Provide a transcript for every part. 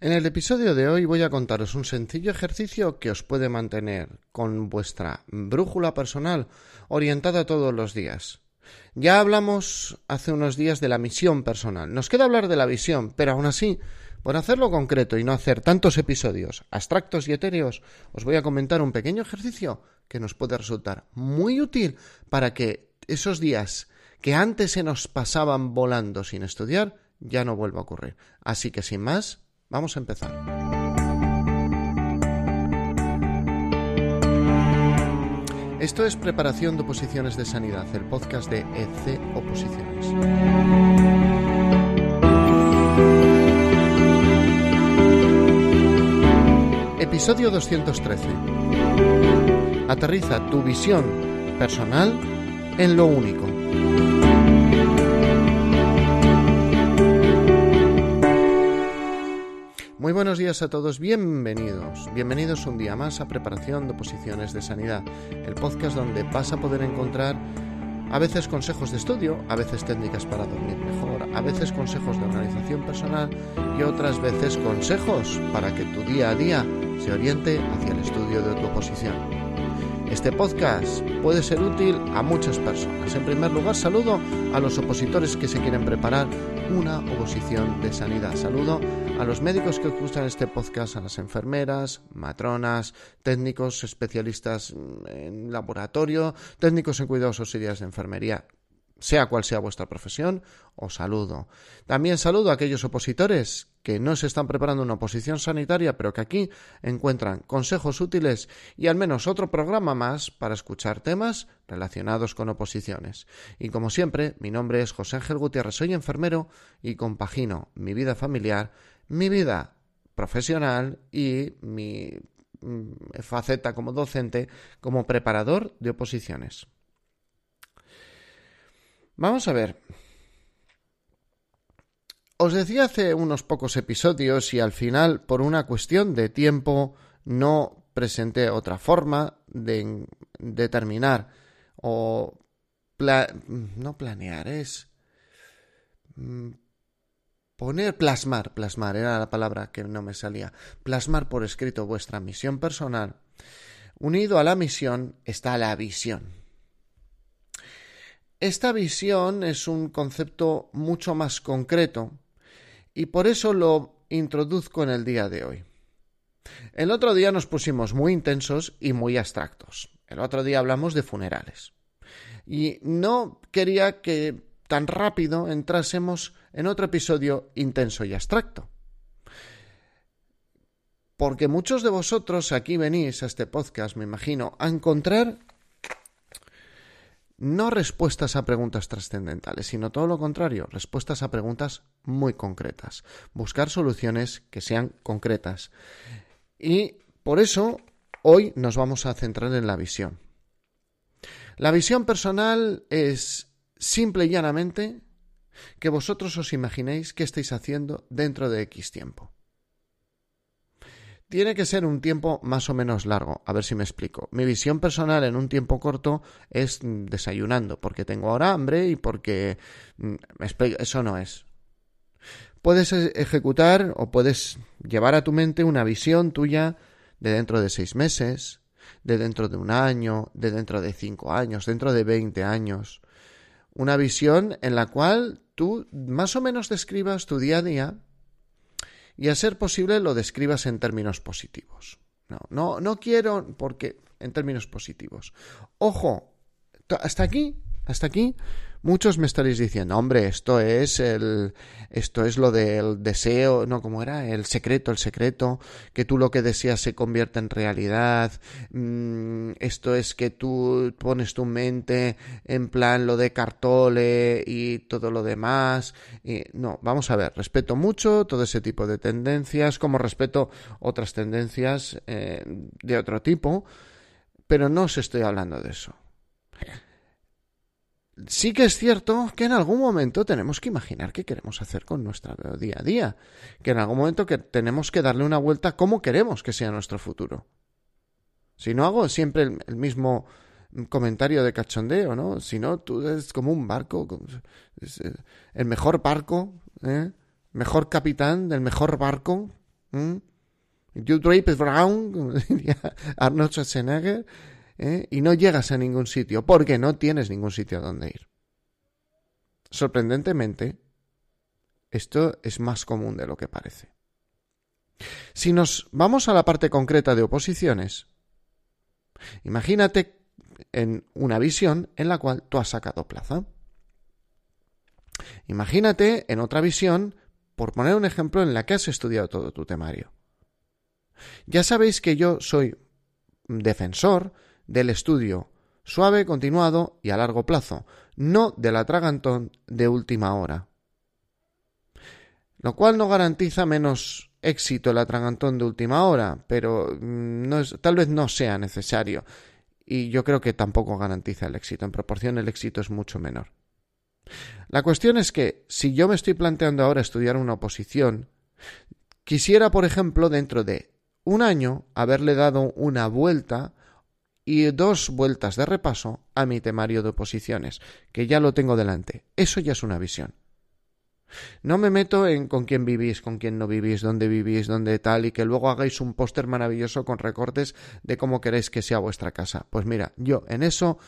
En el episodio de hoy voy a contaros un sencillo ejercicio que os puede mantener con vuestra brújula personal orientada todos los días. Ya hablamos hace unos días de la misión personal. Nos queda hablar de la visión, pero aún así, por hacerlo concreto y no hacer tantos episodios abstractos y etéreos, os voy a comentar un pequeño ejercicio que nos puede resultar muy útil para que esos días que antes se nos pasaban volando sin estudiar ya no vuelva a ocurrir. Así que sin más, Vamos a empezar. Esto es Preparación de Oposiciones de Sanidad, el podcast de EC Oposiciones. Episodio 213. Aterriza tu visión personal en lo único. Muy buenos días a todos, bienvenidos. Bienvenidos un día más a Preparación de Oposiciones de Sanidad, el podcast donde vas a poder encontrar a veces consejos de estudio, a veces técnicas para dormir mejor, a veces consejos de organización personal y otras veces consejos para que tu día a día se oriente hacia el estudio de tu oposición. Este podcast puede ser útil a muchas personas. En primer lugar, saludo a los opositores que se quieren preparar una oposición de sanidad. Saludo a los médicos que escuchan este podcast, a las enfermeras, matronas, técnicos especialistas en laboratorio, técnicos en cuidados auxiliares de enfermería sea cual sea vuestra profesión, os saludo. También saludo a aquellos opositores que no se están preparando una oposición sanitaria, pero que aquí encuentran consejos útiles y al menos otro programa más para escuchar temas relacionados con oposiciones. Y como siempre, mi nombre es José Ángel Gutiérrez, soy enfermero y compagino mi vida familiar, mi vida profesional y mi mm, faceta como docente como preparador de oposiciones. Vamos a ver. Os decía hace unos pocos episodios y al final, por una cuestión de tiempo, no presenté otra forma de determinar o no planear, es mm, poner, plasmar, plasmar, era la palabra que no me salía, plasmar por escrito vuestra misión personal. Unido a la misión está la visión. Esta visión es un concepto mucho más concreto y por eso lo introduzco en el día de hoy. El otro día nos pusimos muy intensos y muy abstractos. El otro día hablamos de funerales. Y no quería que tan rápido entrásemos en otro episodio intenso y abstracto. Porque muchos de vosotros aquí venís a este podcast, me imagino, a encontrar no respuestas a preguntas trascendentales, sino todo lo contrario, respuestas a preguntas muy concretas. Buscar soluciones que sean concretas. Y por eso hoy nos vamos a centrar en la visión. La visión personal es simple y llanamente que vosotros os imaginéis qué estáis haciendo dentro de X tiempo. Tiene que ser un tiempo más o menos largo. A ver si me explico. Mi visión personal en un tiempo corto es desayunando, porque tengo ahora hambre y porque mm, eso no es. Puedes e-, ejecutar o puedes llevar a tu mente una visión tuya de dentro de seis meses, de dentro de un año, de dentro de cinco años, dentro de veinte años. Una visión en la cual tú más o menos describas tu día a día y a ser posible lo describas en términos positivos. No, no, no quiero porque en términos positivos. Ojo, hasta aquí, hasta aquí Muchos me estaréis diciendo, hombre, esto es el, esto es lo del deseo, no, ¿cómo era? El secreto, el secreto, que tú lo que deseas se convierte en realidad, mm, esto es que tú pones tu mente en plan lo de cartole y todo lo demás. Y, no, vamos a ver, respeto mucho todo ese tipo de tendencias, como respeto otras tendencias eh, de otro tipo, pero no os estoy hablando de eso sí que es cierto que en algún momento tenemos que imaginar qué queremos hacer con nuestro día a día, que en algún momento que tenemos que darle una vuelta a cómo queremos que sea nuestro futuro. Si no hago siempre el, mismo comentario de cachondeo, ¿no? Si no, tú eres como un barco, eh, el mejor barco, ¿eh? mejor capitán del mejor barco, You drape brown, como diría Arnold Schwarzenegger, ¿eh? y no llegas a ningún sitio porque no tienes ningún sitio a donde ir. Sorprendentemente, esto es más común de lo que parece. Si nos vamos a la parte concreta de oposiciones, imagínate en una visión en la cual tú has sacado plaza. Imagínate en otra visión, por poner un ejemplo, en la que has estudiado todo tu temario. Ya sabéis que yo soy defensor del estudio suave, continuado y a largo plazo, no del atragantón de última hora. Lo cual no garantiza menos éxito el atragantón de última hora, pero mm, tal vez no sea necesario. Y yo creo que tampoco garantiza el éxito. En proporción el éxito es mucho menor. La cuestión es que si yo me estoy planteando ahora estudiar una oposición, quisiera, por ejemplo, dentro de un año haberle dado una vuelta y dos vueltas de repaso a mi temario de oposiciones, que ya lo tengo delante. Eso ya es una visión. No me meto en con quién vivís, con quién no vivís, dónde vivís, dónde tal, y que luego hagáis un póster maravilloso con recortes de cómo queréis que sea vuestra casa. Pues mira, yo en eso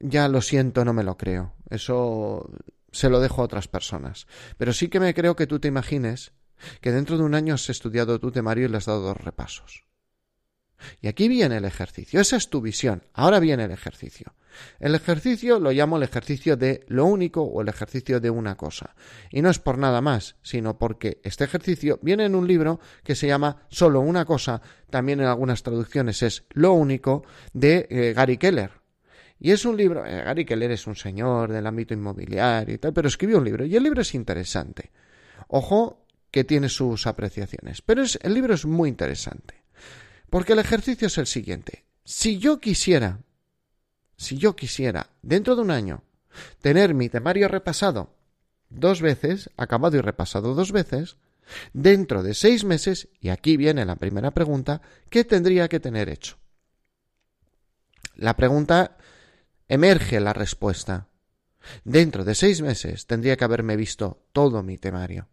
ya lo siento, no me lo creo. Eso se lo dejo a otras personas. Pero sí que me creo que tú te imagines que dentro de un año has estudiado tu temario y le has dado dos repasos. Y aquí viene el ejercicio. Esa es tu visión. Ahora viene el ejercicio. El ejercicio lo llamo el ejercicio de lo único o el ejercicio de una cosa. Y no es por nada más, sino porque este ejercicio viene en un libro que se llama Solo una cosa, también en algunas traducciones es Lo único, de eh, Gary Keller. Y es un libro, eh, Gary Keller es un señor del ámbito inmobiliario y tal, pero escribió un libro y el libro es interesante. Ojo que tiene sus apreciaciones, pero el libro es muy interesante. Porque el ejercicio es el siguiente. Si yo quisiera, si yo quisiera, dentro de un año, tener mi temario repasado dos veces, acabado y repasado dos veces, dentro de seis meses, y aquí viene la primera pregunta, ¿qué tendría que tener hecho? La pregunta emerge la respuesta. Dentro de seis meses tendría que haberme visto todo mi temario.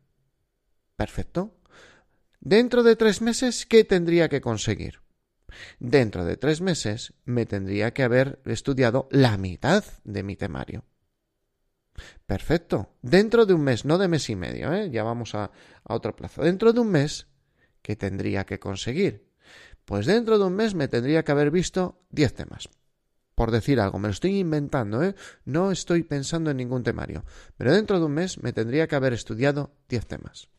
Perfecto. Dentro de tres meses, ¿qué tendría que conseguir? Dentro de tres meses me tendría que haber estudiado la mitad de mi temario. Perfecto. Dentro de un mes, no de mes y medio, ¿eh? ya vamos a, otro plazo. Dentro de un mes, ¿qué tendría que conseguir? Pues dentro de un mes me tendría que haber visto diez temas. Por decir algo, me lo estoy inventando, ¿eh? No estoy pensando en ningún temario. Pero dentro de un mes me tendría que haber estudiado diez temas.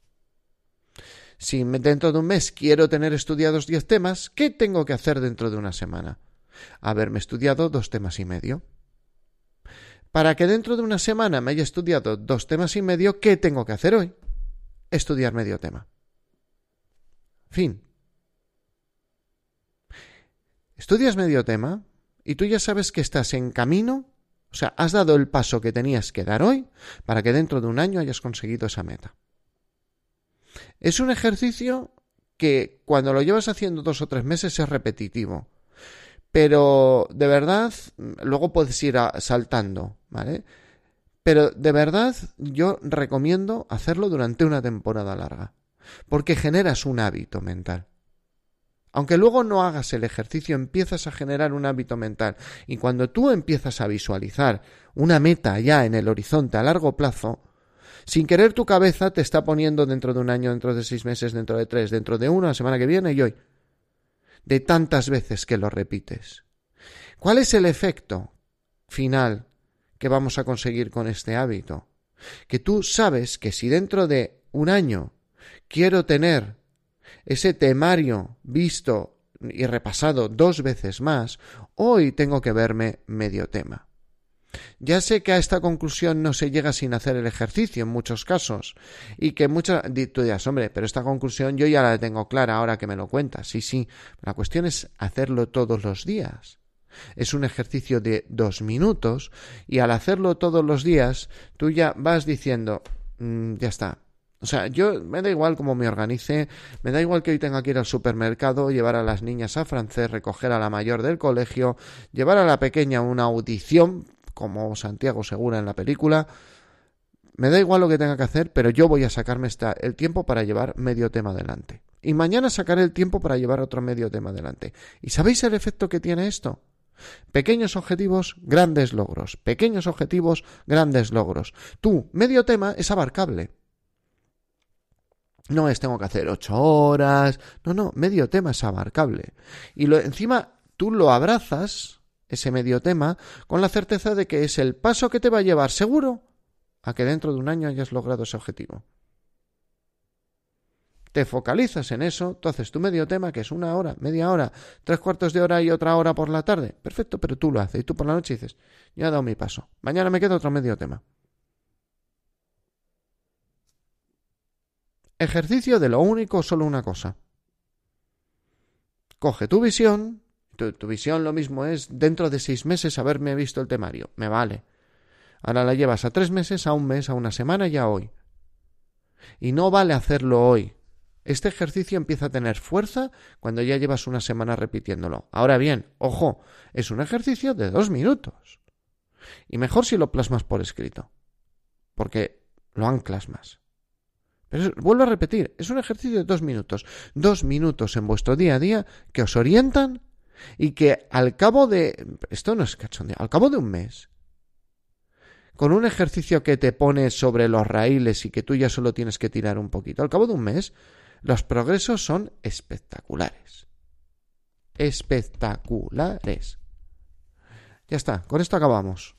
Si dentro de un mes quiero tener estudiados 10 temas, ¿qué tengo que hacer dentro de una semana? Haberme estudiado dos temas y medio. Para que dentro de una semana me haya estudiado dos temas y medio, ¿qué tengo que hacer hoy? Estudiar medio tema. Fin. Estudias medio tema y tú ya sabes que estás en camino, o sea, has dado el paso que tenías que dar hoy para que dentro de un año hayas conseguido esa meta. Es un ejercicio que cuando lo llevas haciendo dos o tres meses es repetitivo. Pero de verdad, luego puedes ir saltando, ¿vale? Pero de verdad yo recomiendo hacerlo durante una temporada larga, porque generas un hábito mental. Aunque luego no hagas el ejercicio, empiezas a generar un hábito mental. Y cuando tú empiezas a visualizar una meta ya en el horizonte a largo plazo, sin querer tu cabeza te está poniendo dentro de un año, dentro de seis meses, dentro de tres, dentro de una, la semana que viene y hoy. De tantas veces que lo repites. ¿Cuál es el efecto final que vamos a conseguir con este hábito? Que tú sabes que si dentro de un año quiero tener ese temario visto y repasado dos veces más, hoy tengo que verme medio tema. Ya sé que a esta conclusión no se llega sin hacer el ejercicio en muchos casos y que muchas tú dirás, hombre, pero esta conclusión yo ya la tengo clara ahora que me lo cuentas. Sí, sí, la cuestión es hacerlo todos los días. Es un ejercicio de dos minutos y al hacerlo todos los días tú ya vas diciendo, mm, ya está, o sea, yo me da igual cómo me organice, me da igual que hoy tenga que ir al supermercado, llevar a las niñas a francés, recoger a la mayor del colegio, llevar a la pequeña una audición como Santiago Segura en la película. Me da igual lo que tenga que hacer, pero yo voy a sacarme esta, el tiempo para llevar medio tema adelante. y mañana sacaré el tiempo para llevar otro medio tema adelante. ¿Y sabéis el efecto que tiene esto? Pequeños objetivos, grandes logros. Pequeños objetivos, grandes logros. Tú, medio tema es abarcable. No es tengo que hacer ocho horas. No, no, medio tema es abarcable. Y lo, encima tú lo abrazas, ese medio tema, con la certeza de que es el paso que te va a llevar seguro a que dentro de un año hayas logrado ese objetivo te focalizas en eso, tú haces tu medio tema, que es una hora, media hora, tres cuartos de hora y otra hora por la tarde. Perfecto, pero tú lo haces y tú por la noche dices, ya he dado mi paso. Mañana me queda otro medio tema. Ejercicio de lo único, solo una cosa. Coge tu visión, tu, visión lo mismo es dentro de seis meses haberme visto el temario, me vale. Ahora la llevas a tres meses, a un mes, a una semana y a hoy. Y no vale hacerlo hoy, este ejercicio empieza a tener fuerza cuando ya llevas una semana repitiéndolo. Ahora bien, ojo, es un ejercicio de dos minutos. Y mejor si lo plasmas por escrito, porque lo anclas más. Pero vuelvo a repetir, es un ejercicio de dos minutos. Dos minutos en vuestro día a día que os orientan y que al cabo de... Esto no es cachondeo, al cabo de un mes, con un ejercicio que te pone sobre los raíles y que tú ya solo tienes que tirar un poquito, al cabo de un mes los progresos son espectaculares. Espectaculares. Ya está, con esto acabamos.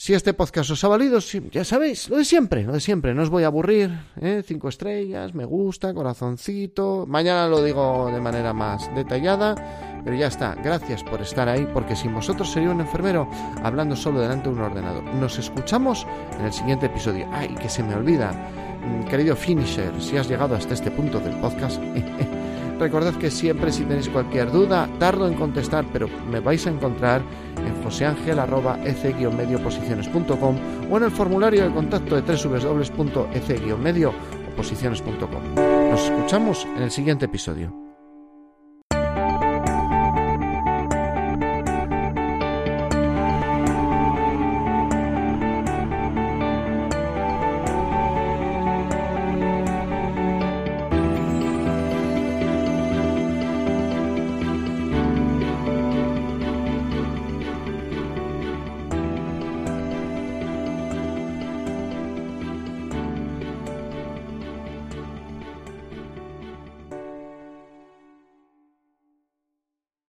Si este podcast os ha valido, ya sabéis, lo de siempre, lo de siempre, no os voy a aburrir, ¿eh? cinco estrellas, me gusta, corazoncito, mañana lo digo de manera más detallada, pero ya está, gracias por estar ahí, porque sin vosotros sería un enfermero hablando solo delante de un ordenador. Nos escuchamos en el siguiente episodio. Ay, que se me olvida, mm, querido finisher, si has llegado hasta este punto del podcast. Recordad que siempre si tenéis cualquier duda, tardo en contestar, pero me vais a encontrar en joseangel.ec-medioposiciones.com o en el formulario de contacto de www.ec-medio Nos escuchamos en el siguiente episodio.